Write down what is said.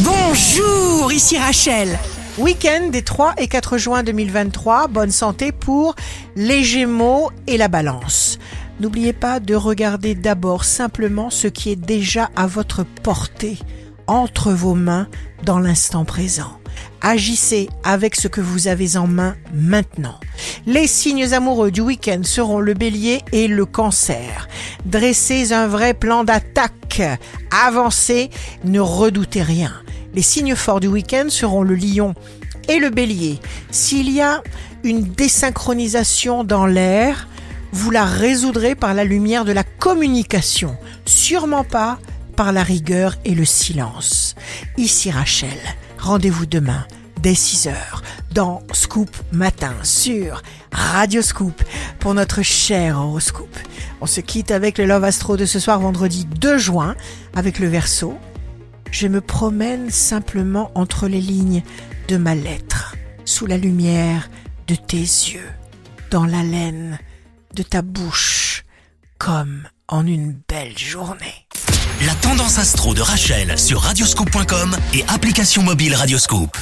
Bonjour, ici Rachel. Week-end des 3 et 4 juin 2023, bonne santé pour les Gémeaux et la Balance. N'oubliez pas de regarder d'abord simplement ce qui est déjà à votre portée, entre vos mains, dans l'instant présent. Agissez avec ce que vous avez en main maintenant. Les signes amoureux du week-end seront le bélier et le cancer. Dressez un vrai plan d'attaque. Avancez, ne redoutez rien. Les signes forts du week-end seront le lion et le bélier. S'il y a une désynchronisation dans l'air, vous la résoudrez par la lumière de la communication, sûrement pas par la rigueur et le silence. Ici Rachel, rendez-vous demain dès 6 heures dans Scoop Matin sur Radio Scoop pour notre cher horoscope. On se quitte avec le Love Astro de ce soir vendredi 2 juin avec le verso. Je me promène simplement entre les lignes de ma lettre, sous la lumière de tes yeux, dans l'haleine de ta bouche, comme en une belle journée. La tendance astro de Rachel sur radioscope.com et application mobile Radioscope.